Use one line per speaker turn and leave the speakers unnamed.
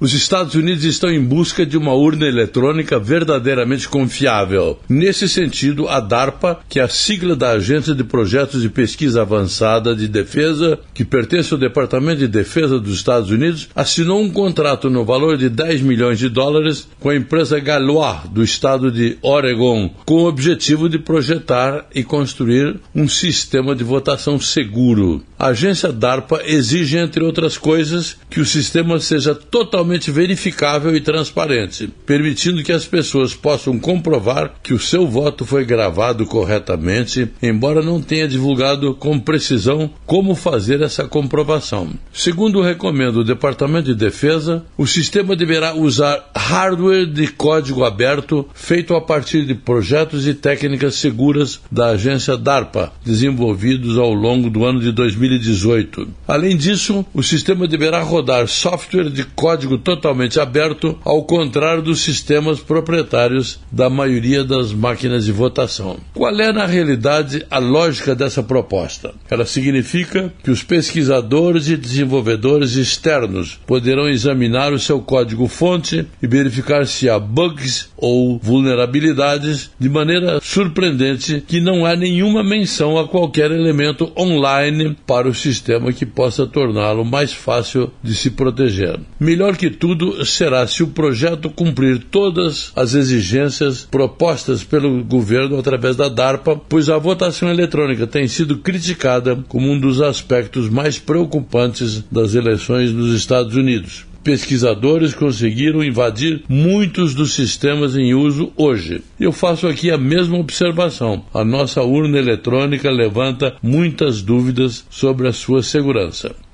Os Estados Unidos estão em busca de uma urna eletrônica verdadeiramente confiável. Nesse sentido, a DARPA, que é a sigla da Agência de Projetos de Pesquisa Avançada de Defesa, que pertence ao Departamento de Defesa dos Estados Unidos, assinou um contrato no valor de 10 milhões de dólares com a empresa Galois, do estado de Oregon, com o objetivo de projetar e construir um sistema de votação seguro. A agência DARPA exige, entre outras coisas, que o sistema seja totalmente verificável e transparente, permitindo que as pessoas possam comprovar que o seu voto foi gravado corretamente, embora não tenha divulgado com precisão como fazer essa comprovação. Segundo recomenda o Departamento de Defesa, o sistema deverá usar hardware de código aberto feito a partir de projetos e técnicas seguras da agência DARPA, desenvolvidos ao longo do ano de 2018. Além disso, o sistema deverá rodar software de código totalmente aberto, ao contrário dos sistemas proprietários da maioria das máquinas de votação. Qual é, na realidade, a lógica dessa proposta? Ela significa que os pesquisadores e desenvolvedores externos poderão examinar o seu código-fonte e verificar se há bugs ou vulnerabilidades de maneira surpreendente que não há nenhuma menção a qualquer elemento online para o sistema que possa torná-lo mais fácil de se proteger. Melhor que tudo será se o projeto cumprir todas as exigências propostas pelo governo através da DARPA, pois a votação eletrônica tem sido criticada como um dos aspectos mais preocupantes das eleições nos Estados Unidos pesquisadores conseguiram invadir muitos dos sistemas em uso hoje. Eu faço aqui a mesma observação. A nossa urna eletrônica levanta muitas dúvidas sobre a sua segurança.